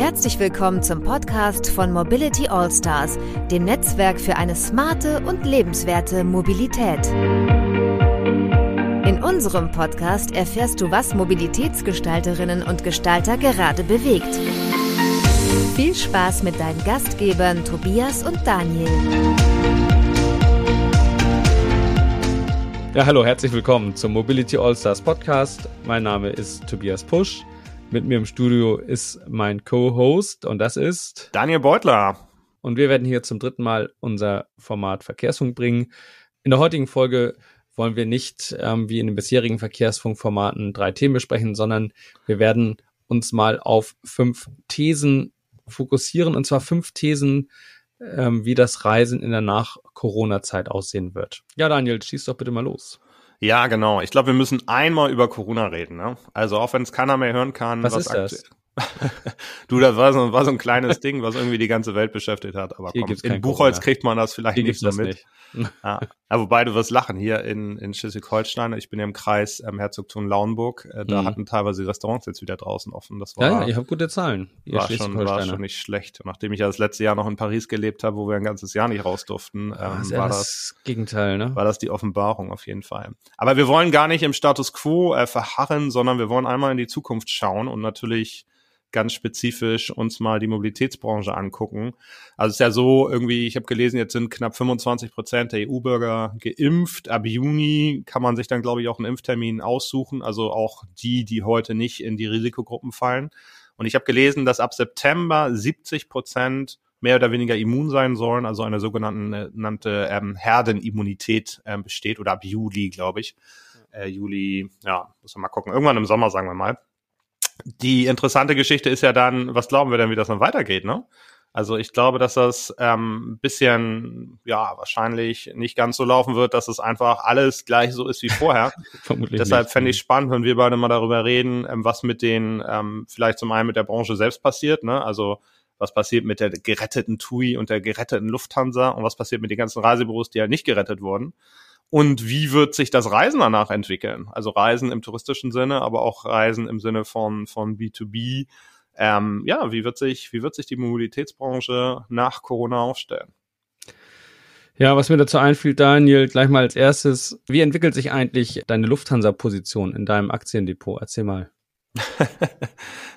Herzlich willkommen zum Podcast von Mobility Allstars, dem Netzwerk für eine smarte und lebenswerte Mobilität. In unserem Podcast erfährst du, was Mobilitätsgestalterinnen und Gestalter gerade bewegt. Viel Spaß mit deinen Gastgebern Tobias und Daniel. Ja, hallo, herzlich willkommen zum Mobility Allstars Podcast. Mein Name ist Tobias Pusch. Mit mir im Studio ist mein Co-Host und das ist Daniel Beutler. Und wir werden hier zum dritten Mal unser Format Verkehrsfunk bringen. In der heutigen Folge wollen wir nicht ähm, wie in den bisherigen Verkehrsfunkformaten drei Themen besprechen, sondern wir werden uns mal auf fünf Thesen fokussieren und zwar fünf Thesen, ähm, wie das Reisen in der Nach-Corona-Zeit aussehen wird. Ja, Daniel, schieß doch bitte mal los. Ja, genau. Ich glaube, wir müssen einmal über Corona reden. Ne? Also auch wenn es keiner mehr hören kann. Was, was ist das? du, das war so, war so ein kleines Ding, was irgendwie die ganze Welt beschäftigt hat. Aber komm, in Buchholz Corona. kriegt man das vielleicht Hier nicht so mit. Nicht. ja. ja, wobei du wirst lachen. Hier in, in Schleswig-Holstein, ich bin ja im Kreis ähm, Herzogtum Lauenburg, äh, da mhm. hatten teilweise Restaurants jetzt wieder draußen offen. Das war, ja, ja, ihr habt gute Zahlen. War, schon, war schon nicht schlecht. Nachdem ich ja das letzte Jahr noch in Paris gelebt habe, wo wir ein ganzes Jahr nicht raus durften, ähm, ja, war das Gegenteil, ne? War das die Offenbarung auf jeden Fall. Aber wir wollen gar nicht im Status quo äh, verharren, sondern wir wollen einmal in die Zukunft schauen und natürlich ganz spezifisch uns mal die Mobilitätsbranche angucken. Also es ist ja so, irgendwie, ich habe gelesen, jetzt sind knapp 25 Prozent der EU-Bürger geimpft. Ab Juni kann man sich dann, glaube ich, auch einen Impftermin aussuchen. Also auch die, die heute nicht in die Risikogruppen fallen. Und ich habe gelesen, dass ab September 70 Prozent mehr oder weniger immun sein sollen, also eine sogenannte ähm, Herdenimmunität ähm, besteht oder ab Juli, glaube ich. Äh, Juli, ja, muss man mal gucken. Irgendwann im Sommer, sagen wir mal die interessante Geschichte ist ja dann, was glauben wir denn, wie das dann weitergeht, ne? Also ich glaube, dass das ähm, bisschen, ja, wahrscheinlich nicht ganz so laufen wird, dass es einfach alles gleich so ist wie vorher. Vermutlich Deshalb fände ich spannend, wenn wir beide mal darüber reden, ähm, was mit den, ähm, vielleicht zum einen mit der Branche selbst passiert, ne? Also was passiert mit der geretteten TUI und der geretteten Lufthansa und was passiert mit den ganzen Reisebüros, die ja nicht gerettet wurden. Und wie wird sich das Reisen danach entwickeln? Also Reisen im touristischen Sinne, aber auch Reisen im Sinne von, von B2B. Ähm, ja, wie wird sich, wie wird sich die Mobilitätsbranche nach Corona aufstellen? Ja, was mir dazu einfiel, Daniel, gleich mal als erstes, wie entwickelt sich eigentlich deine Lufthansa-Position in deinem Aktiendepot? Erzähl mal.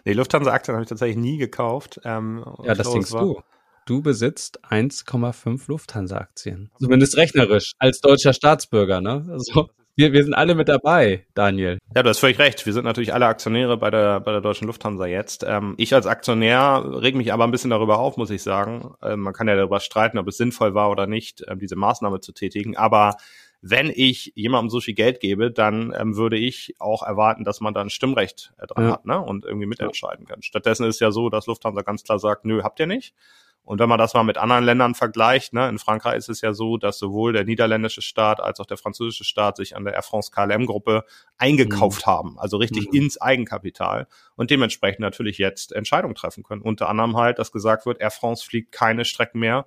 nee, Lufthansa-Aktien habe ich tatsächlich nie gekauft. Ähm, ja, das denkst du du besitzt 1,5 Lufthansa-Aktien. Zumindest rechnerisch, als deutscher Staatsbürger, ne? Also, wir, wir sind alle mit dabei, Daniel. Ja, du hast völlig recht. Wir sind natürlich alle Aktionäre bei der, bei der deutschen Lufthansa jetzt. Ähm, ich als Aktionär reg mich aber ein bisschen darüber auf, muss ich sagen. Ähm, man kann ja darüber streiten, ob es sinnvoll war oder nicht, ähm, diese Maßnahme zu tätigen. Aber wenn ich jemandem so viel Geld gebe, dann ähm, würde ich auch erwarten, dass man dann Stimmrecht äh, dran ja. hat ne? und irgendwie mitentscheiden kann. Stattdessen ist ja so, dass Lufthansa ganz klar sagt, nö, habt ihr nicht. Und wenn man das mal mit anderen Ländern vergleicht, ne, in Frankreich ist es ja so, dass sowohl der niederländische Staat als auch der französische Staat sich an der Air France KLM Gruppe eingekauft mhm. haben, also richtig mhm. ins Eigenkapital und dementsprechend natürlich jetzt Entscheidungen treffen können. Unter anderem halt, dass gesagt wird, Air France fliegt keine Strecken mehr,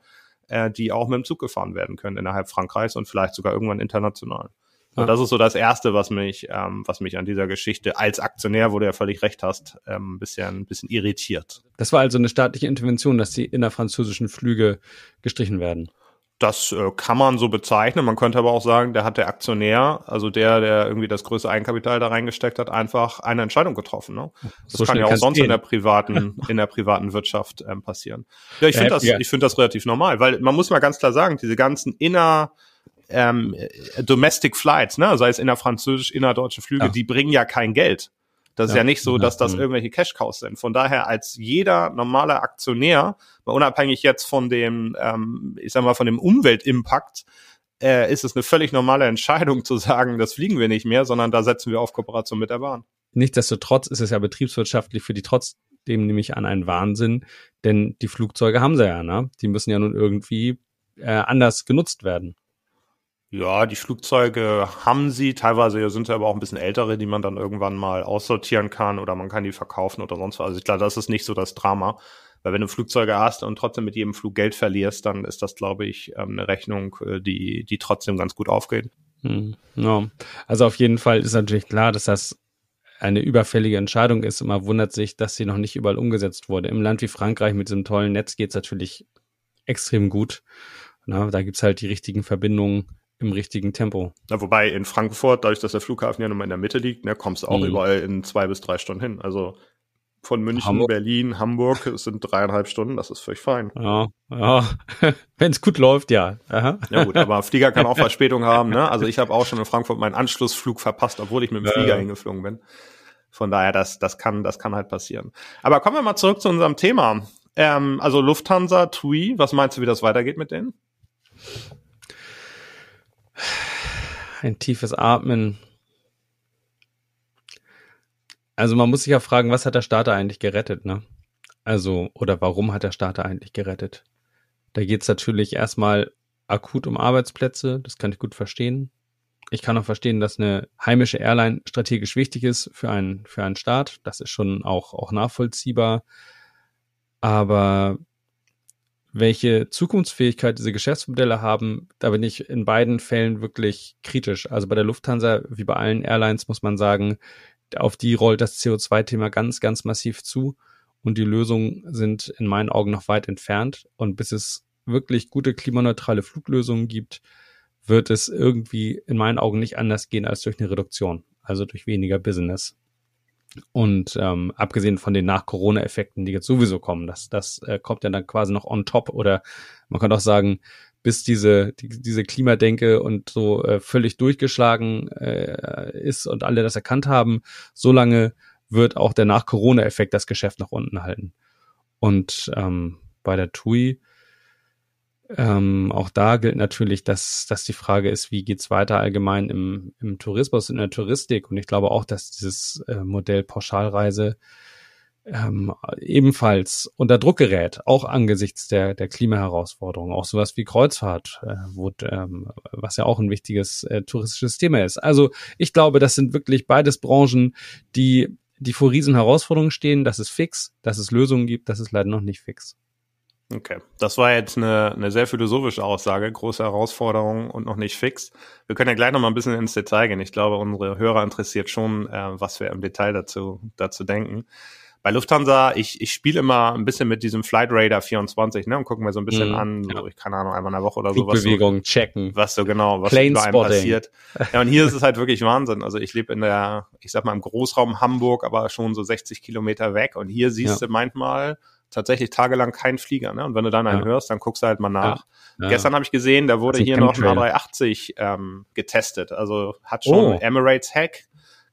äh, die auch mit dem Zug gefahren werden können innerhalb Frankreichs und vielleicht sogar irgendwann international. Ja. Und das ist so das Erste, was mich, ähm, was mich an dieser Geschichte als Aktionär, wo du ja völlig recht hast, ähm, ein bisschen, ein bisschen irritiert. Das war also eine staatliche Intervention, dass die innerfranzösischen Flüge gestrichen werden. Das äh, kann man so bezeichnen. Man könnte aber auch sagen, der hat der Aktionär, also der, der irgendwie das größte Eigenkapital da reingesteckt hat, einfach eine Entscheidung getroffen. Ne? Das so kann ja auch sonst in der privaten, in der privaten Wirtschaft ähm, passieren. Ja, ich finde das, ja. ich finde das relativ normal, weil man muss mal ganz klar sagen, diese ganzen inner ähm, Domestic Flights, ne, sei es innerfranzösisch, innerdeutsche Flüge, ja. die bringen ja kein Geld. Das ja. ist ja nicht so, dass das mhm. irgendwelche Cash-Cows sind. Von daher als jeder normale Aktionär, unabhängig jetzt von dem, ähm, ich sag mal, von dem Umweltimpact, äh, ist es eine völlig normale Entscheidung zu sagen, das fliegen wir nicht mehr, sondern da setzen wir auf Kooperation mit der Bahn. Nichtsdestotrotz ist es ja betriebswirtschaftlich für die trotzdem nämlich an einen Wahnsinn, denn die Flugzeuge haben sie ja, ne? Die müssen ja nun irgendwie äh, anders genutzt werden. Ja, die Flugzeuge haben sie. Teilweise sind sie aber auch ein bisschen ältere, die man dann irgendwann mal aussortieren kann oder man kann die verkaufen oder sonst was. Also glaube, das ist nicht so das Drama. Weil wenn du Flugzeuge hast und trotzdem mit jedem Flug Geld verlierst, dann ist das, glaube ich, ähm, eine Rechnung, äh, die, die trotzdem ganz gut aufgeht. Hm, ja. Also auf jeden Fall ist natürlich klar, dass das eine überfällige Entscheidung ist und man wundert sich, dass sie noch nicht überall umgesetzt wurde. Im Land wie Frankreich mit diesem tollen Netz geht es natürlich extrem gut. Na, da gibt's halt die richtigen Verbindungen im richtigen Tempo. Ja, wobei in Frankfurt, dadurch, dass der Flughafen ja nun mal in der Mitte liegt, ne, kommst du auch mhm. überall in zwei bis drei Stunden hin. Also von München, Hamburg. Berlin, Hamburg, es sind dreieinhalb Stunden, das ist völlig fein. Ja, ja. wenn es gut läuft, ja. Aha. Ja gut, aber Flieger kann auch Verspätung haben. Ne? Also ich habe auch schon in Frankfurt meinen Anschlussflug verpasst, obwohl ich mit dem Flieger ja. hingeflogen bin. Von daher, das, das kann, das kann halt passieren. Aber kommen wir mal zurück zu unserem Thema. Ähm, also Lufthansa, TUI, was meinst du, wie das weitergeht mit denen? Ein tiefes Atmen. Also man muss sich ja fragen, was hat der Starter eigentlich gerettet, ne? Also, oder warum hat der Starter eigentlich gerettet? Da geht es natürlich erstmal akut um Arbeitsplätze, das kann ich gut verstehen. Ich kann auch verstehen, dass eine heimische Airline strategisch wichtig ist für einen, für einen Staat. Das ist schon auch, auch nachvollziehbar. Aber welche Zukunftsfähigkeit diese Geschäftsmodelle haben, da bin ich in beiden Fällen wirklich kritisch. Also bei der Lufthansa, wie bei allen Airlines, muss man sagen, auf die rollt das CO2-Thema ganz, ganz massiv zu. Und die Lösungen sind in meinen Augen noch weit entfernt. Und bis es wirklich gute klimaneutrale Fluglösungen gibt, wird es irgendwie in meinen Augen nicht anders gehen als durch eine Reduktion, also durch weniger Business. Und ähm, abgesehen von den Nach-Corona-Effekten, die jetzt sowieso kommen, das, das äh, kommt ja dann quasi noch on top. Oder man kann auch sagen, bis diese, die, diese Klimadenke und so äh, völlig durchgeschlagen äh, ist und alle das erkannt haben, solange wird auch der Nach-Corona-Effekt das Geschäft nach unten halten. Und ähm, bei der TUI, ähm, auch da gilt natürlich, dass, dass die Frage ist, wie geht's weiter allgemein im, im Tourismus, in der Touristik. Und ich glaube auch, dass dieses äh, Modell Pauschalreise ähm, ebenfalls unter Druck gerät, auch angesichts der, der Klimaherausforderungen, auch sowas wie Kreuzfahrt, äh, wo, ähm, was ja auch ein wichtiges äh, touristisches Thema ist. Also ich glaube, das sind wirklich beides Branchen, die, die vor riesen Herausforderungen stehen. Das ist fix, dass es Lösungen gibt, das ist leider noch nicht fix. Okay, das war jetzt eine, eine sehr philosophische Aussage, große Herausforderung und noch nicht fix. Wir können ja gleich noch mal ein bisschen ins Detail gehen. Ich glaube, unsere Hörer interessiert schon, äh, was wir im Detail dazu, dazu denken bei Lufthansa, ich, ich spiele immer ein bisschen mit diesem Flight Radar 24, ne, und gucke mir so ein bisschen mhm, an, ja. so, ich keine Ahnung, einmal in der Woche oder so was. Bewegung checken. Was so genau, was Plane einem passiert. Ja, und hier ist es halt wirklich Wahnsinn. Also ich lebe in der, ich sag mal, im Großraum Hamburg, aber schon so 60 Kilometer weg. Und hier siehst ja. du manchmal tatsächlich tagelang keinen Flieger, ne? Und wenn du dann einen ja. hörst, dann guckst du halt mal nach. Ja. Gestern habe ich gesehen, da wurde hier noch ein A380 ähm, getestet. Also hat schon oh. Emirates Hack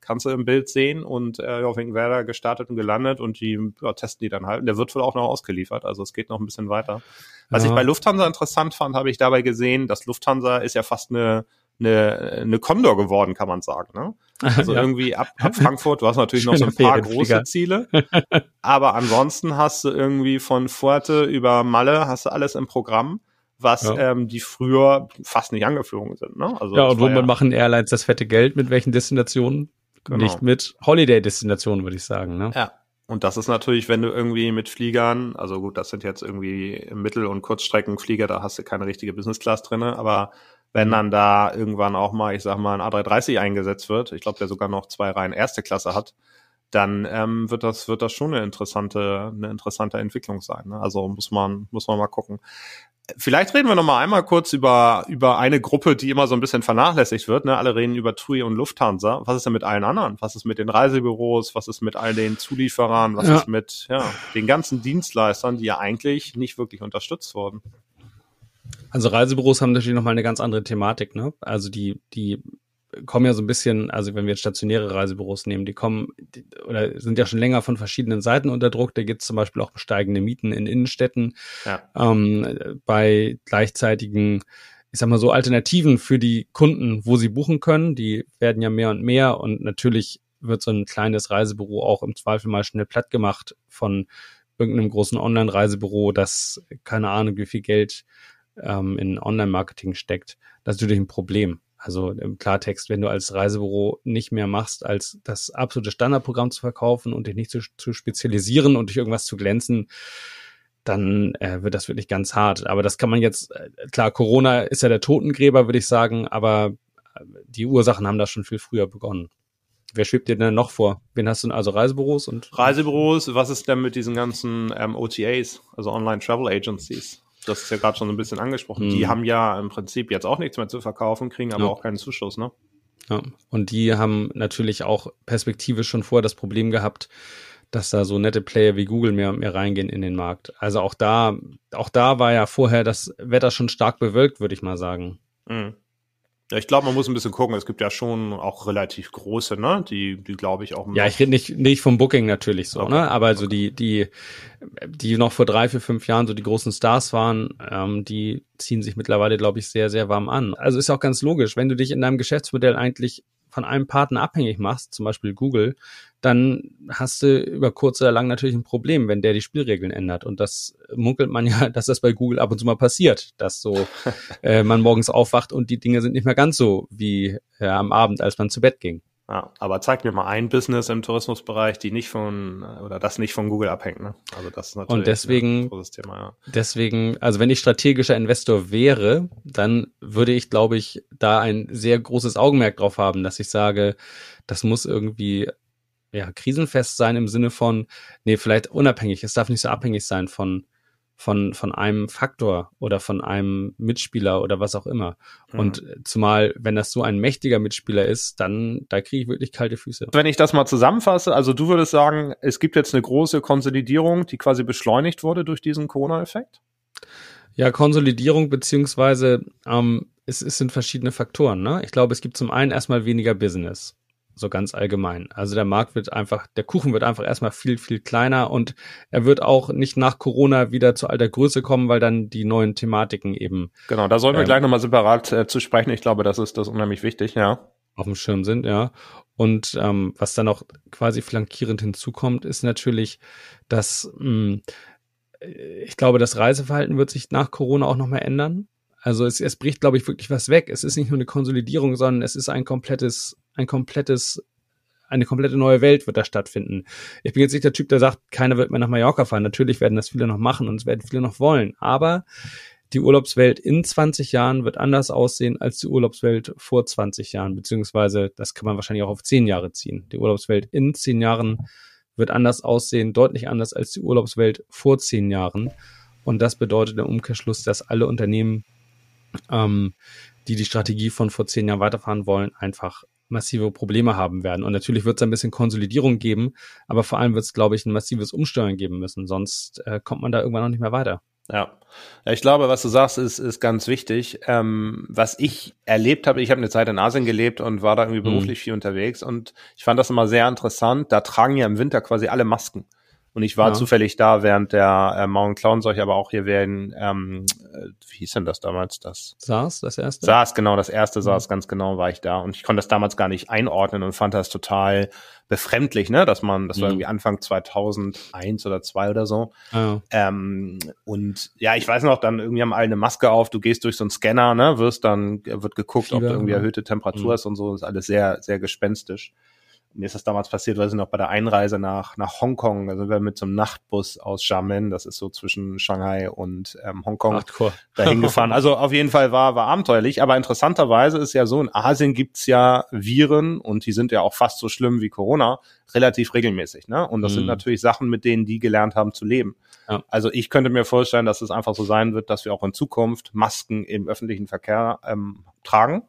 kannst du im Bild sehen und äh, auf Werder gestartet und gelandet und die ja, testen die dann halt. Und der wird wohl auch noch ausgeliefert, also es geht noch ein bisschen weiter. Was ich bei Lufthansa interessant fand, habe ich dabei gesehen, dass Lufthansa ist ja fast eine eine, eine Condor geworden, kann man sagen. Ne? Also ja. irgendwie ab, ab Frankfurt, du hast natürlich noch so ein paar große Ziele, aber ansonsten hast du irgendwie von Fuerte über Malle hast du alles im Programm was ja. ähm, die früher fast nicht angeflogen sind. Ne? Also ja, und womit ja machen Airlines das fette Geld? Mit welchen Destinationen? Genau. Nicht mit Holiday-Destinationen, würde ich sagen. Ne? Ja. Und das ist natürlich, wenn du irgendwie mit Fliegern, also gut, das sind jetzt irgendwie Mittel- und Kurzstreckenflieger, da hast du keine richtige Business Class drinne, aber wenn dann da irgendwann auch mal, ich sag mal, ein A330 eingesetzt wird, ich glaube, der sogar noch zwei Reihen erste Klasse hat, dann ähm, wird das wird das schon eine interessante eine interessante Entwicklung sein. Ne? Also muss man muss man mal gucken. Vielleicht reden wir noch mal einmal kurz über über eine Gruppe, die immer so ein bisschen vernachlässigt wird. Ne? Alle reden über TUI und Lufthansa. Was ist denn mit allen anderen? Was ist mit den Reisebüros? Was ist mit all den Zulieferern? Was ja. ist mit ja, den ganzen Dienstleistern, die ja eigentlich nicht wirklich unterstützt wurden? Also Reisebüros haben natürlich noch mal eine ganz andere Thematik. Ne? Also die die kommen ja so ein bisschen, also wenn wir jetzt stationäre Reisebüros nehmen, die kommen die, oder sind ja schon länger von verschiedenen Seiten unter Druck. Da gibt es zum Beispiel auch steigende Mieten in Innenstädten ja. ähm, bei gleichzeitigen, ich sag mal so, Alternativen für die Kunden, wo sie buchen können. Die werden ja mehr und mehr und natürlich wird so ein kleines Reisebüro auch im Zweifel mal schnell platt gemacht von irgendeinem großen Online-Reisebüro, das keine Ahnung, wie viel Geld ähm, in Online-Marketing steckt. Das ist natürlich ein Problem. Also im Klartext, wenn du als Reisebüro nicht mehr machst, als das absolute Standardprogramm zu verkaufen und dich nicht zu, zu spezialisieren und durch irgendwas zu glänzen, dann äh, wird das wirklich ganz hart. Aber das kann man jetzt, äh, klar, Corona ist ja der Totengräber, würde ich sagen, aber äh, die Ursachen haben da schon viel früher begonnen. wer schwebt dir denn noch vor? Wen hast du denn? Also Reisebüros und? Reisebüros, was ist denn mit diesen ganzen ähm, OTAs, also Online Travel Agencies? Das ist ja gerade schon ein bisschen angesprochen. Mhm. Die haben ja im Prinzip jetzt auch nichts mehr zu verkaufen, kriegen aber ja. auch keinen Zuschuss, ne? Ja, und die haben natürlich auch perspektivisch schon vorher das Problem gehabt, dass da so nette Player wie Google mehr und mehr reingehen in den Markt. Also auch da, auch da war ja vorher das Wetter schon stark bewölkt, würde ich mal sagen. Mhm. Ja, ich glaube, man muss ein bisschen gucken. Es gibt ja schon auch relativ große, ne? Die, die glaube ich auch. Ja, ich rede nicht, nicht vom Booking natürlich so, okay. ne? Aber okay. so die, die, die noch vor drei, vier, fünf Jahren so die großen Stars waren, ähm, die ziehen sich mittlerweile, glaube ich, sehr, sehr warm an. Also ist auch ganz logisch, wenn du dich in deinem Geschäftsmodell eigentlich von einem Partner abhängig machst, zum Beispiel Google, dann hast du über kurz oder lang natürlich ein Problem, wenn der die Spielregeln ändert. Und das munkelt man ja, dass das bei Google ab und zu mal passiert, dass so äh, man morgens aufwacht und die Dinge sind nicht mehr ganz so wie äh, am Abend, als man zu Bett ging. Ja, aber zeig mir mal ein Business im Tourismusbereich, die nicht von oder das nicht von Google abhängt. Ne? Also das ist natürlich und deswegen, ein großes Thema. Ja. Deswegen, also wenn ich strategischer Investor wäre, dann würde ich, glaube ich, da ein sehr großes Augenmerk drauf haben, dass ich sage, das muss irgendwie ja krisenfest sein im Sinne von, nee, vielleicht unabhängig. Es darf nicht so abhängig sein von von, von einem Faktor oder von einem Mitspieler oder was auch immer. Mhm. Und zumal, wenn das so ein mächtiger Mitspieler ist, dann, da kriege ich wirklich kalte Füße. Wenn ich das mal zusammenfasse, also du würdest sagen, es gibt jetzt eine große Konsolidierung, die quasi beschleunigt wurde durch diesen Corona-Effekt? Ja, Konsolidierung beziehungsweise ähm, es, es sind verschiedene Faktoren. Ne? Ich glaube, es gibt zum einen erstmal weniger Business so ganz allgemein. Also der Markt wird einfach, der Kuchen wird einfach erstmal viel, viel kleiner und er wird auch nicht nach Corona wieder zu alter Größe kommen, weil dann die neuen Thematiken eben. Genau, da sollen wir ähm, gleich nochmal separat äh, zu sprechen. Ich glaube, das ist das unheimlich wichtig, ja. Auf dem Schirm sind, ja. Und ähm, was dann auch quasi flankierend hinzukommt, ist natürlich, dass mh, hm, ich glaube, das Reiseverhalten wird sich nach Corona auch nochmal ändern. Also es, es bricht, glaube ich, wirklich was weg. Es ist nicht nur eine Konsolidierung, sondern es ist ein komplettes ein komplettes eine komplette neue Welt wird da stattfinden. Ich bin jetzt nicht der Typ, der sagt, keiner wird mehr nach Mallorca fahren. Natürlich werden das viele noch machen und es werden viele noch wollen. Aber die Urlaubswelt in 20 Jahren wird anders aussehen als die Urlaubswelt vor 20 Jahren, beziehungsweise das kann man wahrscheinlich auch auf 10 Jahre ziehen. Die Urlaubswelt in 10 Jahren wird anders aussehen, deutlich anders als die Urlaubswelt vor 10 Jahren. Und das bedeutet im Umkehrschluss, dass alle Unternehmen, ähm, die die Strategie von vor 10 Jahren weiterfahren wollen, einfach massive Probleme haben werden. Und natürlich wird es ein bisschen Konsolidierung geben, aber vor allem wird es, glaube ich, ein massives Umsteuern geben müssen. Sonst äh, kommt man da irgendwann noch nicht mehr weiter. Ja. ja, ich glaube, was du sagst, ist, ist ganz wichtig. Ähm, was ich erlebt habe, ich habe eine Zeit in Asien gelebt und war da irgendwie mhm. beruflich mhm. viel unterwegs und ich fand das immer sehr interessant. Da tragen ja im Winter quasi alle Masken. Und ich war ja. zufällig da während der äh, Mount Clown Seuche, aber auch hier während, ähm, äh, wie hieß denn das damals? Das SARS, das erste? SARS, genau, das erste mhm. SARS, ganz genau war ich da. Und ich konnte das damals gar nicht einordnen und fand das total befremdlich, ne, dass man, das war mhm. irgendwie Anfang 2001 oder zwei oder so. Ja. Ähm, und ja, ich weiß noch, dann irgendwie haben alle eine Maske auf, du gehst durch so einen Scanner, ne, wirst dann, wird geguckt, Fieber, ob du irgendwie erhöhte Temperatur mhm. hast und so, das ist alles sehr, sehr gespenstisch mir ist das damals passiert, weiß ich noch, bei der Einreise nach, nach Hongkong, also wir mit so einem Nachtbus aus Xiamen, das ist so zwischen Shanghai und ähm, Hongkong, Hardcore. dahin gefahren. Also auf jeden Fall war, war abenteuerlich, aber interessanterweise ist ja so, in Asien gibt's ja Viren und die sind ja auch fast so schlimm wie Corona, relativ regelmäßig. Ne? Und das mhm. sind natürlich Sachen, mit denen die gelernt haben zu leben. Ja. Also ich könnte mir vorstellen, dass es einfach so sein wird, dass wir auch in Zukunft Masken im öffentlichen Verkehr ähm, tragen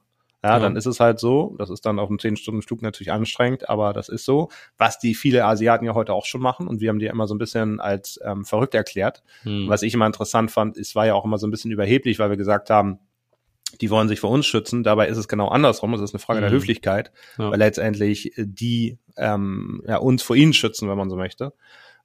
ja, ja, dann ist es halt so. Das ist dann auf einem 10-Stunden-Flug natürlich anstrengend, aber das ist so. Was die viele Asiaten ja heute auch schon machen und wir haben die immer so ein bisschen als ähm, verrückt erklärt. Hm. Was ich immer interessant fand, es war ja auch immer so ein bisschen überheblich, weil wir gesagt haben, die wollen sich vor uns schützen. Dabei ist es genau andersrum. Es ist eine Frage mhm. der Höflichkeit, ja. weil letztendlich die ähm, ja, uns vor ihnen schützen, wenn man so möchte.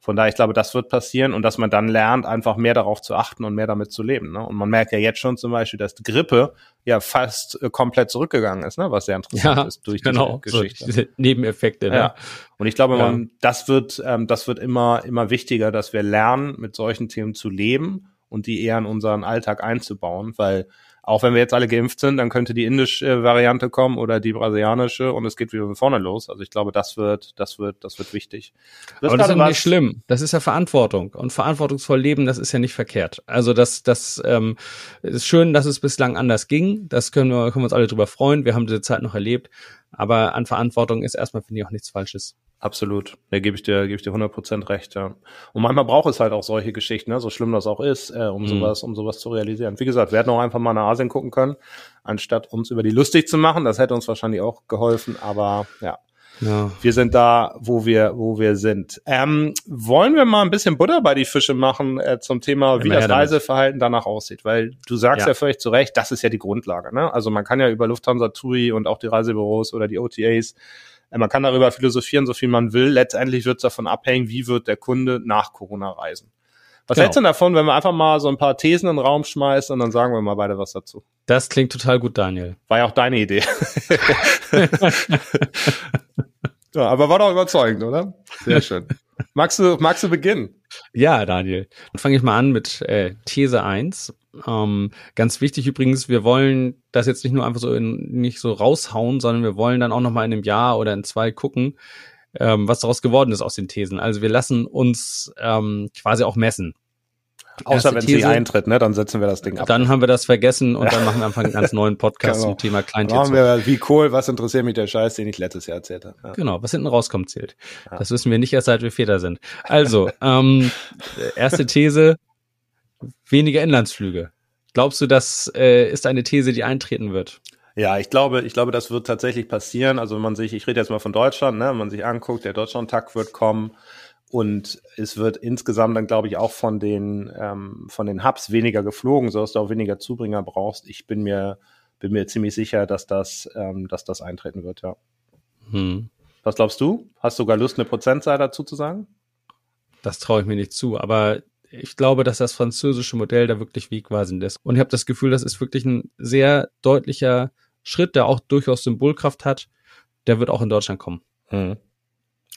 Von daher, ich glaube, das wird passieren und dass man dann lernt, einfach mehr darauf zu achten und mehr damit zu leben. Ne? Und man merkt ja jetzt schon zum Beispiel, dass die Grippe ja fast äh, komplett zurückgegangen ist, ne? was sehr interessant ja, ist durch genau, diese Geschichte. So diese Nebeneffekte. Ne? Ja. Und ich glaube, ja. man, das wird, ähm, das wird immer, immer wichtiger, dass wir lernen, mit solchen Themen zu leben und die eher in unseren Alltag einzubauen, weil auch wenn wir jetzt alle geimpft sind, dann könnte die indische Variante kommen oder die brasilianische und es geht wieder von vorne los. Also ich glaube, das wird, das wird, das wird wichtig. Das Aber das ist ja nicht schlimm. Das ist ja Verantwortung und verantwortungsvoll leben, das ist ja nicht verkehrt. Also das, das ähm, ist schön, dass es bislang anders ging. Das können wir, können wir uns alle drüber freuen. Wir haben diese Zeit noch erlebt. Aber an Verantwortung ist erstmal, finde ich, auch nichts Falsches. Absolut. Da gebe ich dir, gebe ich dir 100% recht, ja. Und manchmal braucht es halt auch solche Geschichten, ne? so schlimm das auch ist, äh, um mhm. sowas, um sowas zu realisieren. Wie gesagt, wir hätten auch einfach mal nach Asien gucken können, anstatt uns über die lustig zu machen. Das hätte uns wahrscheinlich auch geholfen, aber ja. Ja. Wir sind da, wo wir, wo wir sind. Ähm, wollen wir mal ein bisschen Butter bei die Fische machen äh, zum Thema, wie das Reiseverhalten danach aussieht? Weil du sagst ja. ja völlig zu Recht, das ist ja die Grundlage. Ne? Also man kann ja über Lufthansa TUI und auch die Reisebüros oder die OTAs man kann darüber philosophieren, so viel man will. Letztendlich wird es davon abhängen, wie wird der Kunde nach Corona reisen. Was genau. hältst du davon, wenn wir einfach mal so ein paar Thesen in den Raum schmeißen und dann sagen wir mal beide was dazu? Das klingt total gut, Daniel. War ja auch deine Idee. ja, aber war doch überzeugend, oder? Sehr schön. Magst du, magst du beginnen? Ja, Daniel. Dann fange ich mal an mit äh, These 1. Ähm, ganz wichtig übrigens, wir wollen das jetzt nicht nur einfach so in, nicht so raushauen, sondern wir wollen dann auch noch mal in einem Jahr oder in zwei gucken, ähm, was daraus geworden ist aus den Thesen. Also wir lassen uns ähm, quasi auch messen. Außer wenn sie eintritt, ne, dann setzen wir das Ding ab. Dann haben wir das vergessen und dann machen wir einfach einen ganz neuen Podcast genau. zum Thema Kleintierzucht. Machen wir, wie cool, was interessiert mich der Scheiß, den ich letztes Jahr erzählt habe. Ja. Genau, was hinten rauskommt, zählt. Ja. Das wissen wir nicht erst, seit wir Väter sind. Also, ähm, erste These, weniger Inlandsflüge. Glaubst du, das äh, ist eine These, die eintreten wird? Ja, ich glaube, ich glaube, das wird tatsächlich passieren. Also wenn man sich, ich rede jetzt mal von Deutschland, ne, wenn man sich anguckt, der Deutschland-Tag wird kommen und es wird insgesamt dann, glaube ich, auch von den ähm, von den Hubs weniger geflogen, sodass du auch weniger Zubringer brauchst. Ich bin mir bin mir ziemlich sicher, dass das ähm, dass das eintreten wird. Ja. Hm. Was glaubst du? Hast du sogar Lust, eine Prozentzahl dazu zu sagen? Das traue ich mir nicht zu, aber ich glaube, dass das französische Modell da wirklich wegweisend ist. Und ich habe das Gefühl, das ist wirklich ein sehr deutlicher Schritt, der auch durchaus Symbolkraft hat. Der wird auch in Deutschland kommen. Mhm.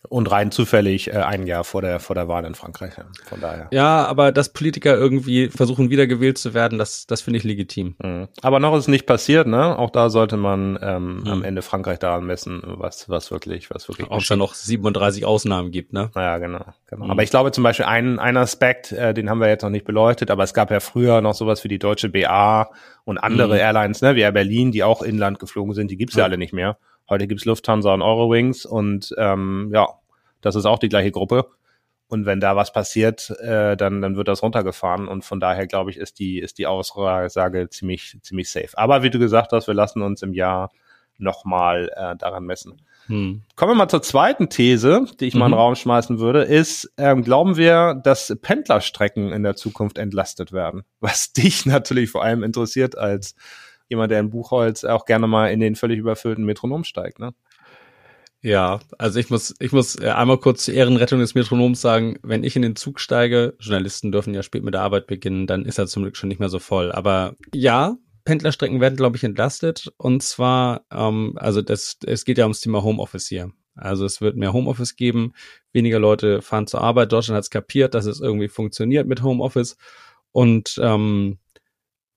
Und rein zufällig äh, ein Jahr vor der vor der Wahl in Frankreich. Ja. Von daher. Ja, aber dass Politiker irgendwie versuchen wiedergewählt zu werden, das das finde ich legitim. Mhm. Aber noch ist nicht passiert, ne? Auch da sollte man ähm, mhm. am Ende Frankreich daran messen, was was wirklich was wirklich. Auch schon noch 37 Ausnahmen gibt, ne? Naja, genau. genau. Mhm. Aber ich glaube zum Beispiel ein ein Aspekt, äh, den haben wir jetzt noch nicht beleuchtet, aber es gab ja früher noch sowas wie die Deutsche BA und andere mhm. Airlines, ne, wie Air Berlin, die auch inland geflogen sind. Die gibt's ja alle nicht mehr. Heute gibt's Lufthansa und Eurowings und ähm, ja, das ist auch die gleiche Gruppe. Und wenn da was passiert, äh, dann, dann wird das runtergefahren. Und von daher, glaube ich, ist die, ist die Aussage ziemlich, ziemlich safe. Aber wie du gesagt hast, wir lassen uns im Jahr nochmal äh, daran messen. Hm. Kommen wir mal zur zweiten These, die ich mhm. mal in den mhm. Raum schmeißen würde, ist, ähm, glauben wir, dass Pendlerstrecken in der Zukunft entlastet werden? Was dich natürlich vor allem interessiert als jemand, der in Buchholz auch gerne mal in den völlig überfüllten Metronom steigt, ne? Ja, also ich muss, ich muss äh, einmal kurz zur Ehrenrettung des Metronoms sagen, wenn ich in den Zug steige, Journalisten dürfen ja spät mit der Arbeit beginnen, dann ist er zum Glück schon nicht mehr so voll. Aber ja, Pendlerstrecken werden, glaube ich, entlastet. Und zwar, ähm, also das, es geht ja ums Thema Homeoffice hier. Also es wird mehr Homeoffice geben, weniger Leute fahren zur Arbeit. Deutschland hat es kapiert, dass es irgendwie funktioniert mit Homeoffice. Und ähm,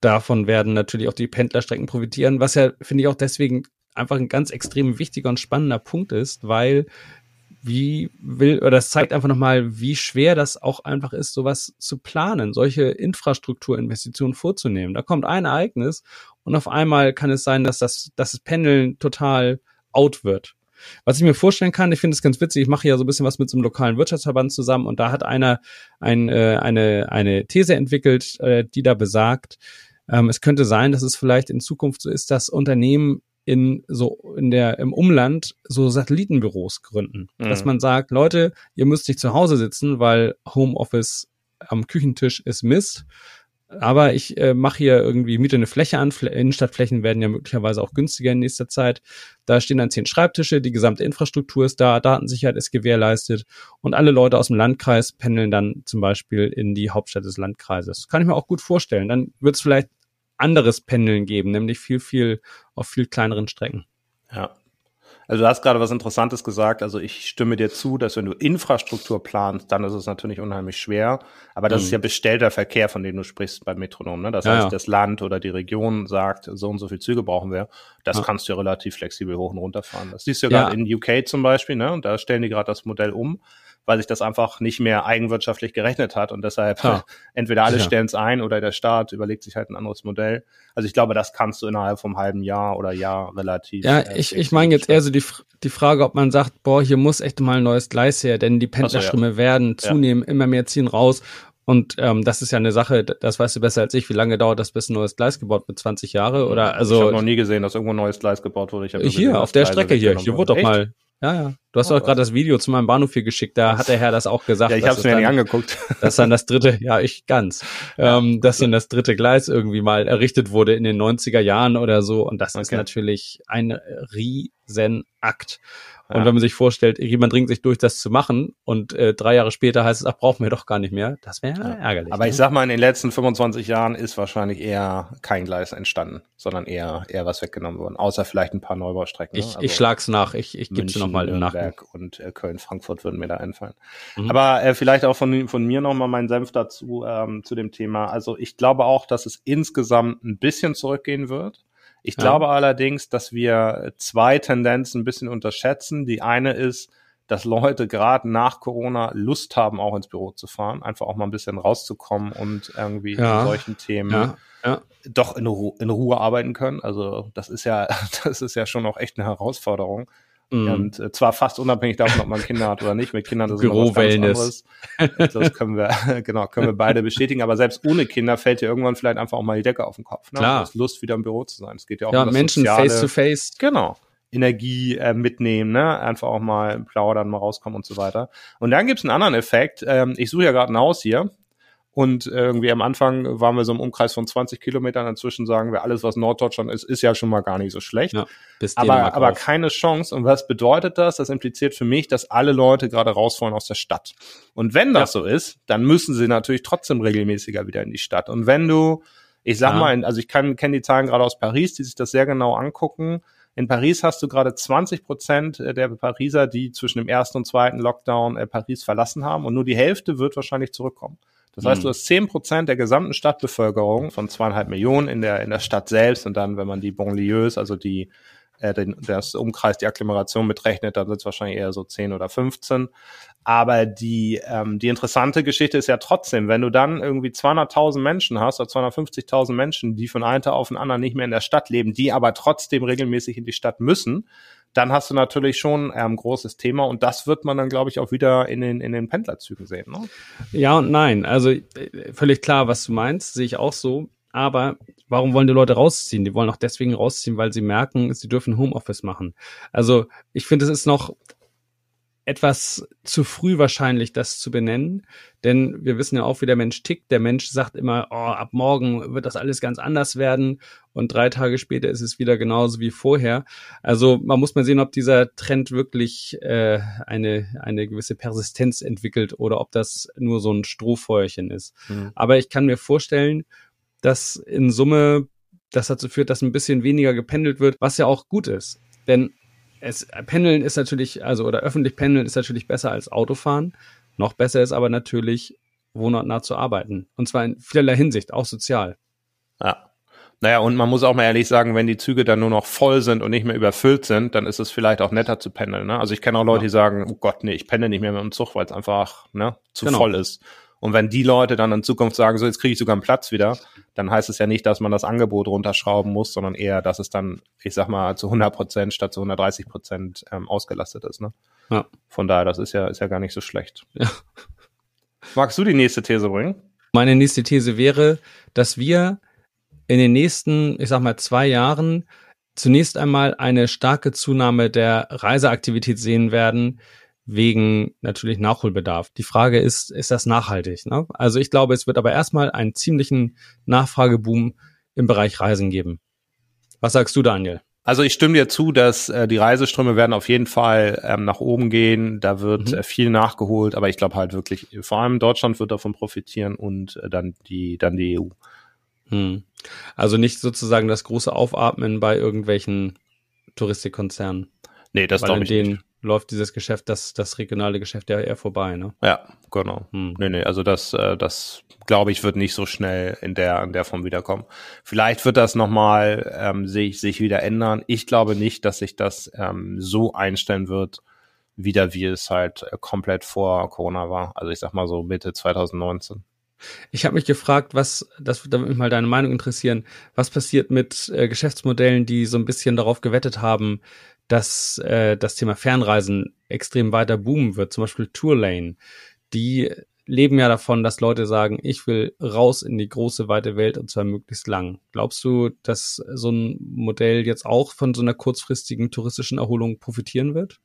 davon werden natürlich auch die Pendlerstrecken profitieren, was ja, finde ich, auch deswegen einfach ein ganz extrem wichtiger und spannender Punkt ist, weil wie will, oder das zeigt einfach nochmal, wie schwer das auch einfach ist, sowas zu planen, solche Infrastrukturinvestitionen vorzunehmen. Da kommt ein Ereignis und auf einmal kann es sein, dass das, dass das Pendeln total out wird. Was ich mir vorstellen kann, ich finde es ganz witzig, ich mache ja so ein bisschen was mit so einem lokalen Wirtschaftsverband zusammen und da hat einer ein, äh, eine, eine These entwickelt, äh, die da besagt, ähm, es könnte sein, dass es vielleicht in Zukunft so ist, dass Unternehmen in so in der im Umland so Satellitenbüros gründen, mhm. dass man sagt, Leute, ihr müsst nicht zu Hause sitzen, weil Homeoffice am Küchentisch ist Mist. Aber ich äh, mache hier irgendwie, miete eine Fläche an. Innenstadtflächen werden ja möglicherweise auch günstiger in nächster Zeit. Da stehen dann zehn Schreibtische, die gesamte Infrastruktur ist da, Datensicherheit ist gewährleistet und alle Leute aus dem Landkreis pendeln dann zum Beispiel in die Hauptstadt des Landkreises. Kann ich mir auch gut vorstellen. Dann wird es vielleicht anderes Pendeln geben, nämlich viel, viel auf viel kleineren Strecken. Ja. Also du hast gerade was Interessantes gesagt. Also ich stimme dir zu, dass wenn du Infrastruktur planst, dann ist es natürlich unheimlich schwer. Aber das mhm. ist ja bestellter Verkehr, von dem du sprichst beim Metronom. Ne? Das ja, heißt, ja. das Land oder die Region sagt, so und so viel Züge brauchen wir. das ja. kannst du ja relativ flexibel hoch und runter fahren. Das siehst du ja gerade in UK zum Beispiel, ne? Und da stellen die gerade das Modell um weil sich das einfach nicht mehr eigenwirtschaftlich gerechnet hat und deshalb ja. entweder alle ja. stellen es ein oder der Staat überlegt sich halt ein anderes Modell. Also ich glaube, das kannst du innerhalb vom halben Jahr oder Jahr relativ. Ja, äh, ich, ich meine jetzt eher so die, die Frage, ob man sagt, boah, hier muss echt mal ein neues Gleis her, denn die Pendlerströme so, ja. werden zunehmen, immer mehr ziehen raus und ähm, das ist ja eine Sache, das weißt du besser als ich. Wie lange dauert das, bis ein neues Gleis gebaut wird? 20 Jahre oder also? Ich habe noch nie gesehen, dass irgendwo ein neues Gleis gebaut wurde. Ich hier gesehen, auf der Gleise Strecke hier. Hier wurde doch mal ja, ja. Du hast oh, gerade das Video zu meinem Bahnhof hier geschickt, da hat der Herr das auch gesagt. Ja, ich habe es mir dann, nicht angeguckt. Dass dann das dritte, ja, ich ganz, ähm, dass dann das dritte Gleis irgendwie mal errichtet wurde in den 90er Jahren oder so. Und das okay. ist natürlich ein Riesenakt. Und ja. wenn man sich vorstellt, jemand dringt sich durch, das zu machen und äh, drei Jahre später heißt es, ach, brauchen wir doch gar nicht mehr, das wäre ja. ärgerlich. Aber ne? ich sag mal, in den letzten 25 Jahren ist wahrscheinlich eher kein Gleis entstanden, sondern eher eher was weggenommen worden, außer vielleicht ein paar Neubaustrecken. Ich, ne? also ich schlag's nach, ich, ich gebe es nochmal im Nachgang. Und äh, Köln, Frankfurt würden mir da einfallen. Mhm. Aber äh, vielleicht auch von, von mir nochmal meinen Senf dazu, ähm, zu dem Thema. Also ich glaube auch, dass es insgesamt ein bisschen zurückgehen wird. Ich ja. glaube allerdings, dass wir zwei Tendenzen ein bisschen unterschätzen. Die eine ist, dass Leute gerade nach Corona Lust haben, auch ins Büro zu fahren, einfach auch mal ein bisschen rauszukommen und irgendwie ja. in solchen Themen ja. Ja. doch in, Ru in Ruhe arbeiten können. Also das ist ja, das ist ja schon auch echt eine Herausforderung. Mm. Und äh, zwar fast unabhängig davon, ob man Kinder hat oder nicht. Mit Kindern das ist Büro was ganz anderes. Das können wir, genau, können wir beide bestätigen. Aber selbst ohne Kinder fällt dir irgendwann vielleicht einfach auch mal die Decke auf den Kopf. Ne? Klar. Du hast Lust, wieder im Büro zu sein. Es geht ja auch ja, um das Menschen Soziale. face to face. Genau. Energie äh, mitnehmen, ne? Einfach auch mal plaudern, mal rauskommen und so weiter. Und dann gibt's einen anderen Effekt. Ähm, ich suche ja gerade ein Haus hier und irgendwie am Anfang waren wir so im Umkreis von 20 Kilometern. Inzwischen sagen wir, alles, was Norddeutschland ist, ist ja schon mal gar nicht so schlecht. Ja, aber, aber keine Chance. Und was bedeutet das? Das impliziert für mich, dass alle Leute gerade raus wollen aus der Stadt. Und wenn das ja. so ist, dann müssen sie natürlich trotzdem regelmäßiger wieder in die Stadt. Und wenn du, ich sag ja. mal, also ich kann kenne die Zahlen gerade aus Paris, die sich das sehr genau angucken. In Paris hast du gerade 20 Prozent der Pariser, die zwischen dem ersten und zweiten Lockdown äh, Paris verlassen haben. Und nur die Hälfte wird wahrscheinlich zurückkommen. Das heißt, du mhm. hast zehn Prozent der gesamten Stadtbevölkerung von zweieinhalb Millionen in der, in der Stadt selbst und dann, wenn man die Bonlieus, also die, äh, den, das Umkreis, die Agglomeration mitrechnet, dann sind es wahrscheinlich eher so zehn oder 15. Aber die, ähm, die interessante Geschichte ist ja trotzdem, wenn du dann irgendwie 200.000 Menschen hast oder 250.000 Menschen, die von einem Tag auf den anderen nicht mehr in der Stadt leben, die aber trotzdem regelmäßig in die Stadt müssen, dann hast du natürlich schon ein ähm, großes Thema und das wird man dann, glaube ich, auch wieder in den, in den Pendlerzügen sehen. Ne? Ja und nein. Also äh, völlig klar, was du meinst, sehe ich auch so. Aber warum wollen die Leute rausziehen? Die wollen auch deswegen rausziehen, weil sie merken, sie dürfen Homeoffice machen. Also ich finde, es ist noch etwas zu früh wahrscheinlich, das zu benennen. Denn wir wissen ja auch, wie der Mensch tickt. Der Mensch sagt immer, oh, ab morgen wird das alles ganz anders werden. Und drei Tage später ist es wieder genauso wie vorher. Also man muss mal sehen, ob dieser Trend wirklich äh, eine, eine gewisse Persistenz entwickelt oder ob das nur so ein Strohfeuerchen ist. Mhm. Aber ich kann mir vorstellen, dass in Summe das dazu führt, dass ein bisschen weniger gependelt wird, was ja auch gut ist. Denn es, Pendeln ist natürlich, also oder öffentlich pendeln ist natürlich besser als Autofahren. Noch besser ist aber natürlich, wohnortnah zu arbeiten. Und zwar in vielerlei Hinsicht, auch sozial. Ja. Naja, und man muss auch mal ehrlich sagen, wenn die Züge dann nur noch voll sind und nicht mehr überfüllt sind, dann ist es vielleicht auch netter zu pendeln. Ne? Also ich kenne auch Leute, ja. die sagen, oh Gott, nee, ich pendel nicht mehr mit dem Zug, weil es einfach ne, zu genau. voll ist. Und wenn die Leute dann in Zukunft sagen, so jetzt kriege ich sogar einen Platz wieder, dann heißt es ja nicht, dass man das Angebot runterschrauben muss, sondern eher, dass es dann, ich sag mal, zu 100 Prozent statt zu 130 Prozent ähm, ausgelastet ist. Ne? Ja. Von daher, das ist ja, ist ja gar nicht so schlecht. Ja. Magst du die nächste These bringen? Meine nächste These wäre, dass wir in den nächsten, ich sag mal, zwei Jahren zunächst einmal eine starke Zunahme der Reiseaktivität sehen werden, wegen natürlich Nachholbedarf. Die Frage ist, ist das nachhaltig? Ne? Also ich glaube, es wird aber erstmal einen ziemlichen Nachfrageboom im Bereich Reisen geben. Was sagst du, Daniel? Also ich stimme dir zu, dass äh, die Reiseströme werden auf jeden Fall ähm, nach oben gehen. Da wird mhm. äh, viel nachgeholt, aber ich glaube halt wirklich, vor allem Deutschland wird davon profitieren und äh, dann die dann die EU. Hm. Also nicht sozusagen das große Aufatmen bei irgendwelchen Touristikkonzernen. Nee, das glaube ich den, nicht läuft dieses Geschäft, das, das regionale Geschäft ja eher vorbei, ne? Ja, genau. Hm. Nee, nee, also das, äh, das glaube ich, wird nicht so schnell in der, in der Form wiederkommen. Vielleicht wird das nochmal ähm, sich, sich wieder ändern. Ich glaube nicht, dass sich das ähm, so einstellen wird, wieder wie es halt äh, komplett vor Corona war. Also ich sag mal so Mitte 2019. Ich habe mich gefragt, was, das würde mich mal deine Meinung interessieren, was passiert mit äh, Geschäftsmodellen, die so ein bisschen darauf gewettet haben, dass äh, das Thema Fernreisen extrem weiter boomen wird, zum Beispiel Tourlane. Die leben ja davon, dass Leute sagen, ich will raus in die große, weite Welt und zwar möglichst lang. Glaubst du, dass so ein Modell jetzt auch von so einer kurzfristigen touristischen Erholung profitieren wird?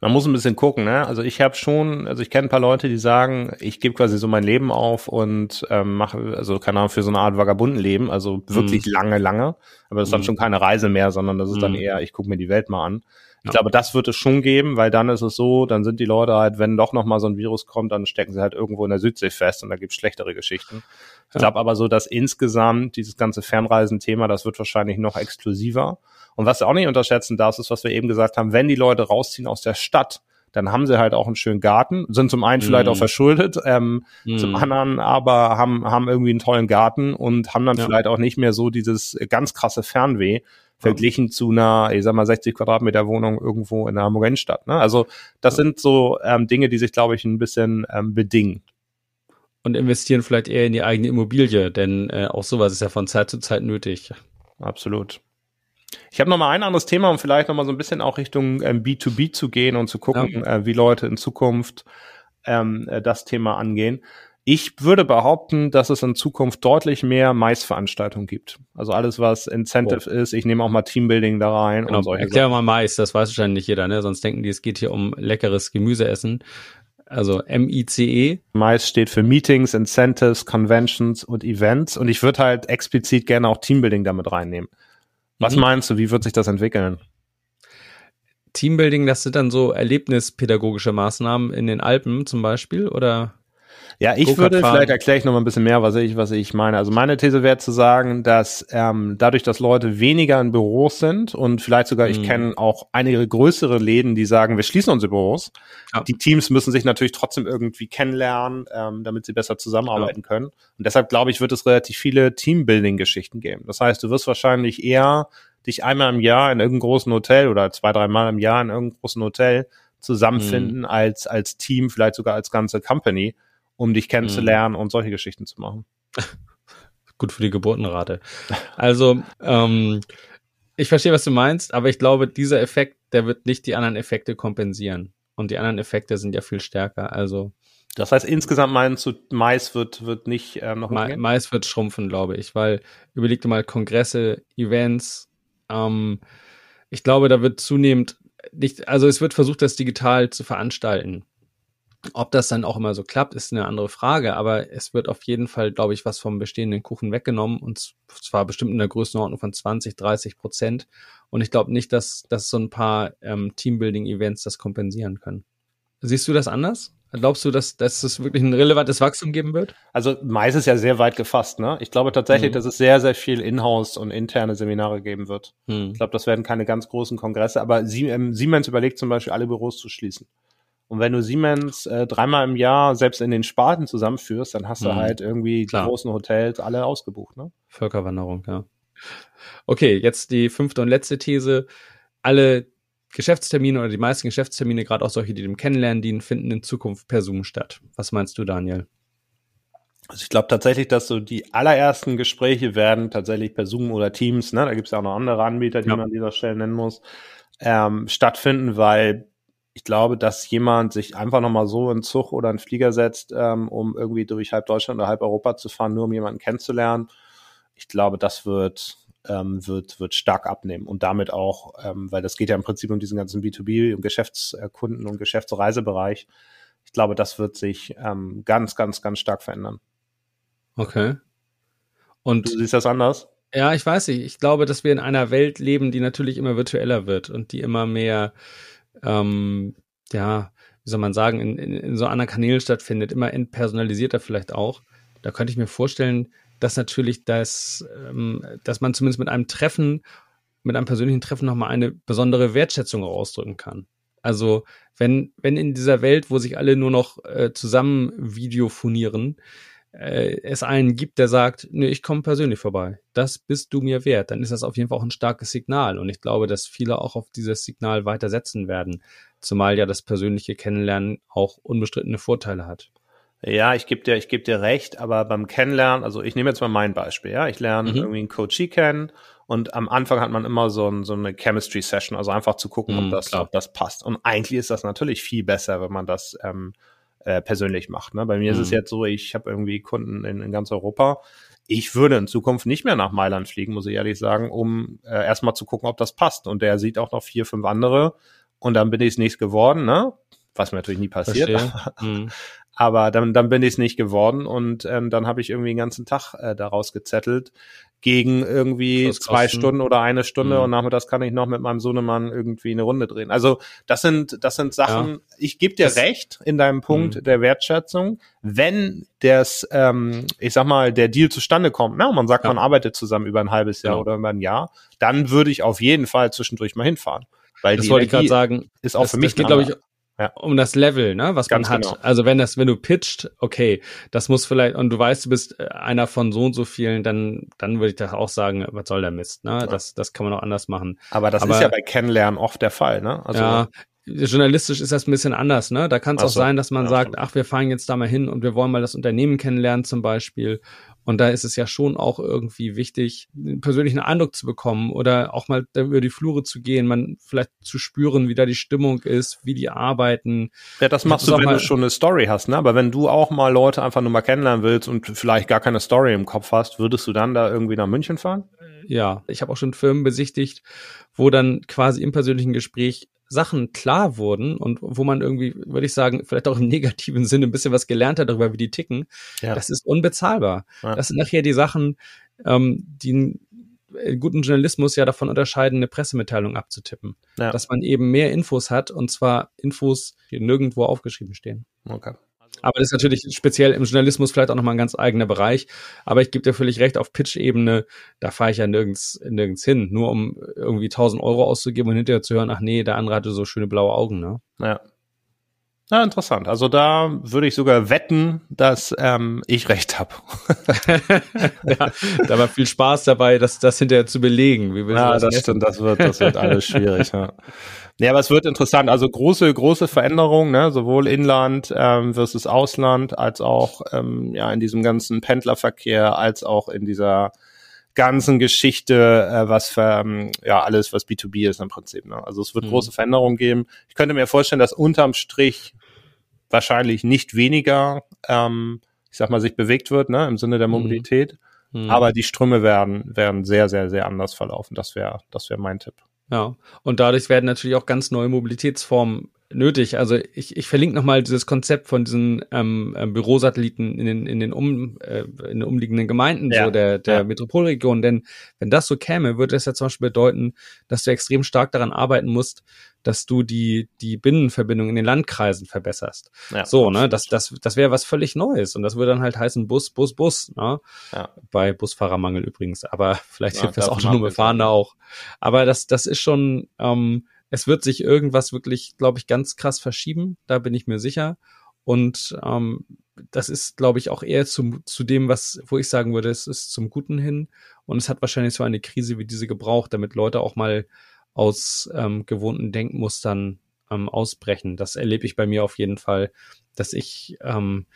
Man muss ein bisschen gucken, ne? Also ich habe schon, also ich kenne ein paar Leute, die sagen, ich gebe quasi so mein Leben auf und ähm, mache, also keine Ahnung, für so eine Art Vagabundenleben, also wirklich mhm. lange, lange. Aber das ist dann mhm. schon keine Reise mehr, sondern das ist mhm. dann eher, ich gucke mir die Welt mal an. Ich ja. glaube, das wird es schon geben, weil dann ist es so, dann sind die Leute halt, wenn doch noch mal so ein Virus kommt, dann stecken sie halt irgendwo in der Südsee fest und da gibt's schlechtere Geschichten. Ich glaube aber so, dass insgesamt dieses ganze Fernreisenthema, das wird wahrscheinlich noch exklusiver. Und was du auch nicht unterschätzen darfst, ist, was wir eben gesagt haben, wenn die Leute rausziehen aus der Stadt, dann haben sie halt auch einen schönen Garten, sind zum einen vielleicht mm. auch verschuldet, ähm, mm. zum anderen aber haben, haben irgendwie einen tollen Garten und haben dann ja. vielleicht auch nicht mehr so dieses ganz krasse Fernweh, verglichen zu einer, ich sag mal, 60 Quadratmeter Wohnung irgendwo in einer Hamburgenstadt. Ne? Also das ja. sind so ähm, Dinge, die sich, glaube ich, ein bisschen ähm, bedingen. Und investieren vielleicht eher in die eigene Immobilie, denn äh, auch sowas ist ja von Zeit zu Zeit nötig. Absolut. Ich habe noch mal ein anderes Thema, um vielleicht noch mal so ein bisschen auch Richtung ähm, B2B zu gehen und zu gucken, ja. äh, wie Leute in Zukunft ähm, äh, das Thema angehen. Ich würde behaupten, dass es in Zukunft deutlich mehr Mais-Veranstaltungen gibt. Also alles, was Incentive oh. ist. Ich nehme auch mal Teambuilding da rein genau. und solche Erklär Sachen. mal Mais, das weiß wahrscheinlich nicht jeder, ne? Sonst denken die, es geht hier um leckeres Gemüseessen. Also M-I-C-E. Mais steht für Meetings, Incentives, Conventions und Events. Und ich würde halt explizit gerne auch Teambuilding damit reinnehmen. Was mhm. meinst du, wie wird sich das entwickeln? Teambuilding, das sind dann so erlebnispädagogische Maßnahmen in den Alpen zum Beispiel, oder? Ja, ich würde, fahren. vielleicht erkläre ich noch mal ein bisschen mehr, was ich, was ich meine. Also meine These wäre zu sagen, dass ähm, dadurch, dass Leute weniger in Büros sind und vielleicht sogar, mhm. ich kenne auch einige größere Läden, die sagen, wir schließen unsere Büros. Ja. Die Teams müssen sich natürlich trotzdem irgendwie kennenlernen, ähm, damit sie besser zusammenarbeiten ja. können. Und deshalb glaube ich, wird es relativ viele Teambuilding-Geschichten geben. Das heißt, du wirst wahrscheinlich eher dich einmal im Jahr in irgendeinem großen Hotel oder zwei, dreimal im Jahr in irgendeinem großen Hotel zusammenfinden mhm. als, als Team, vielleicht sogar als ganze Company um dich kennenzulernen mhm. und solche Geschichten zu machen. Gut für die Geburtenrate. Also, ähm, ich verstehe, was du meinst, aber ich glaube, dieser Effekt, der wird nicht die anderen Effekte kompensieren. Und die anderen Effekte sind ja viel stärker. Also. Das heißt, insgesamt meinst du, Mais wird, wird nicht äh, noch Ma Mais wird schrumpfen, glaube ich, weil überleg dir mal Kongresse, Events, ähm, ich glaube, da wird zunehmend nicht, also es wird versucht, das digital zu veranstalten. Ob das dann auch immer so klappt, ist eine andere Frage, aber es wird auf jeden Fall, glaube ich, was vom bestehenden Kuchen weggenommen und zwar bestimmt in der Größenordnung von 20, 30 Prozent. Und ich glaube nicht, dass, dass so ein paar ähm, Teambuilding-Events das kompensieren können. Siehst du das anders? Glaubst du, dass, dass es wirklich ein relevantes Wachstum geben wird? Also Mais ist ja sehr weit gefasst, ne? Ich glaube tatsächlich, mhm. dass es sehr, sehr viel Inhouse und interne Seminare geben wird. Mhm. Ich glaube, das werden keine ganz großen Kongresse, aber ähm, Siemens überlegt zum Beispiel, alle Büros zu schließen. Und wenn du Siemens äh, dreimal im Jahr selbst in den Sparten zusammenführst, dann hast du mhm. halt irgendwie Klar. die großen Hotels alle ausgebucht, ne? Völkerwanderung, ja. Okay, jetzt die fünfte und letzte These. Alle Geschäftstermine oder die meisten Geschäftstermine, gerade auch solche, die dem Kennenlernen dienen, finden in Zukunft per Zoom statt. Was meinst du, Daniel? Also ich glaube tatsächlich, dass so die allerersten Gespräche werden tatsächlich per Zoom oder Teams, ne, da gibt es ja auch noch andere Anbieter, die ja. man an dieser Stelle nennen muss, ähm, stattfinden, weil ich glaube, dass jemand sich einfach nochmal so in Zug oder einen Flieger setzt, ähm, um irgendwie durch halb Deutschland oder halb Europa zu fahren, nur um jemanden kennenzulernen. Ich glaube, das wird, ähm, wird, wird stark abnehmen und damit auch, ähm, weil das geht ja im Prinzip um diesen ganzen B2B und Geschäftskunden und Geschäftsreisebereich. Ich glaube, das wird sich ähm, ganz, ganz, ganz stark verändern. Okay. Und du siehst das anders? Ja, ich weiß nicht. Ich glaube, dass wir in einer Welt leben, die natürlich immer virtueller wird und die immer mehr ähm, ja, wie soll man sagen, in, in, in so anderen Kanälen stattfindet, immer entpersonalisierter vielleicht auch. Da könnte ich mir vorstellen, dass natürlich das, ähm, dass man zumindest mit einem Treffen, mit einem persönlichen Treffen nochmal eine besondere Wertschätzung ausdrücken kann. Also wenn, wenn in dieser Welt, wo sich alle nur noch äh, zusammen videofonieren, äh, es einen gibt, der sagt, nee, ich komme persönlich vorbei. Das bist du mir wert. Dann ist das auf jeden Fall auch ein starkes Signal. Und ich glaube, dass viele auch auf dieses Signal weiter setzen werden. Zumal ja das persönliche Kennenlernen auch unbestrittene Vorteile hat. Ja, ich gebe dir, ich gebe dir recht, aber beim Kennenlernen, also ich nehme jetzt mal mein Beispiel, ja, ich lerne mhm. irgendwie einen Coachie kennen und am Anfang hat man immer so, ein, so eine Chemistry Session, also einfach zu gucken, mhm, ob das, ob das passt. Und eigentlich ist das natürlich viel besser, wenn man das ähm, äh, persönlich macht. Ne? Bei mir mhm. ist es mhm. jetzt so, ich habe irgendwie Kunden in, in ganz Europa. Ich würde in Zukunft nicht mehr nach Mailand fliegen, muss ich ehrlich sagen, um äh, erstmal zu gucken, ob das passt. Und der sieht auch noch vier, fünf andere und dann bin ich es nicht geworden, ne? Was mir natürlich nie passiert. mhm. Aber dann, dann bin ich es nicht geworden und ähm, dann habe ich irgendwie den ganzen Tag äh, daraus gezettelt gegen irgendwie zwei Stunden oder eine Stunde mhm. und nachmittags kann ich noch mit meinem Sohnemann irgendwie eine Runde drehen. Also das sind das sind Sachen. Ja. Ich gebe dir das, recht in deinem Punkt mhm. der Wertschätzung, wenn das, ähm, ich sag mal, der Deal zustande kommt. Ne? man sagt, ja. man arbeitet zusammen über ein halbes Jahr ja. oder über ein Jahr, dann würde ich auf jeden Fall zwischendurch mal hinfahren. Weil das wollte ich gerade sagen. Ist auch das, für mich, das geht, glaube ich, ja. um das Level, ne, was Ganz man hat. Genau. Also wenn das, wenn du pitcht, okay, das muss vielleicht, und du weißt, du bist äh, einer von so und so vielen, dann, dann würde ich da auch sagen, was soll der Mist, ne? Ja. Das, das kann man auch anders machen. Aber das Aber, ist ja bei Kennenlernen oft der Fall, ne? Also, ja, journalistisch ist das ein bisschen anders, ne? Da kann es auch so, sein, dass man ja, sagt, ach, wir fahren jetzt da mal hin und wir wollen mal das Unternehmen kennenlernen zum Beispiel. Und da ist es ja schon auch irgendwie wichtig, einen persönlichen Eindruck zu bekommen oder auch mal über die Flure zu gehen, man vielleicht zu spüren, wie da die Stimmung ist, wie die arbeiten. Ja, das machst du, wenn du schon eine Story hast, ne? Aber wenn du auch mal Leute einfach nur mal kennenlernen willst und vielleicht gar keine Story im Kopf hast, würdest du dann da irgendwie nach München fahren? Ja, ich habe auch schon Firmen besichtigt, wo dann quasi im persönlichen Gespräch Sachen klar wurden und wo man irgendwie, würde ich sagen, vielleicht auch im negativen Sinne ein bisschen was gelernt hat darüber, wie die ticken, ja. das ist unbezahlbar. Ja. Das sind nachher die Sachen, ähm, die guten Journalismus ja davon unterscheiden, eine Pressemitteilung abzutippen. Ja. Dass man eben mehr Infos hat und zwar Infos, die nirgendwo aufgeschrieben stehen. Okay. Aber das ist natürlich speziell im Journalismus vielleicht auch nochmal ein ganz eigener Bereich. Aber ich gebe dir völlig recht, auf Pitch-Ebene, da fahre ich ja nirgends, nirgends hin, nur um irgendwie 1000 Euro auszugeben und hinterher zu hören, ach nee, der andere hatte so schöne blaue Augen, ne? Ja. Ja, interessant. Also da würde ich sogar wetten, dass ähm, ich recht habe. ja, da war viel Spaß dabei, das, das hinterher zu belegen. Wie ja, das, das stimmt, das wird, das wird alles schwierig. Ja. Ja, aber es wird interessant. Also große, große Veränderungen, ne? sowohl Inland ähm, versus Ausland, als auch ähm, ja in diesem ganzen Pendlerverkehr, als auch in dieser ganzen Geschichte, äh, was für ähm, ja alles, was B2B ist im Prinzip. Ne? Also es wird mhm. große Veränderungen geben. Ich könnte mir vorstellen, dass unterm Strich wahrscheinlich nicht weniger, ähm, ich sag mal, sich bewegt wird, ne, im Sinne der mhm. Mobilität. Mhm. Aber die Ströme werden, werden sehr, sehr, sehr anders verlaufen. Das wäre, das wäre mein Tipp. Ja, und dadurch werden natürlich auch ganz neue Mobilitätsformen nötig. Also ich, ich verlinke nochmal dieses Konzept von diesen ähm, ähm, Bürosatelliten in den, in den, um, äh, in den umliegenden Gemeinden ja. so der, der ja. Metropolregion. Denn wenn das so käme, würde das ja zum Beispiel bedeuten, dass du extrem stark daran arbeiten musst, dass du die, die Binnenverbindung in den Landkreisen verbesserst. Ja, so, ne, das, das, das wäre was völlig Neues. Und das würde dann halt heißen Bus, Bus, Bus, ne? Ja. Bei Busfahrermangel übrigens. Aber vielleicht ja, hilft das autonome Fahren da auch. Aber das, das ist schon, ähm, es wird sich irgendwas wirklich, glaube ich, ganz krass verschieben. Da bin ich mir sicher. Und ähm, das ist, glaube ich, auch eher zum, zu dem, was, wo ich sagen würde, es ist zum Guten hin. Und es hat wahrscheinlich so eine Krise wie diese gebraucht, damit Leute auch mal aus ähm, gewohnten Denkmustern ähm, ausbrechen. Das erlebe ich bei mir auf jeden Fall, dass ich ähm,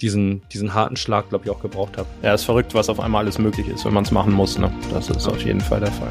diesen, diesen harten Schlag, glaube ich, auch gebraucht habe. Ja, ist verrückt, was auf einmal alles möglich ist, wenn man es machen muss. Ne? Das ist auf jeden Fall der Fall.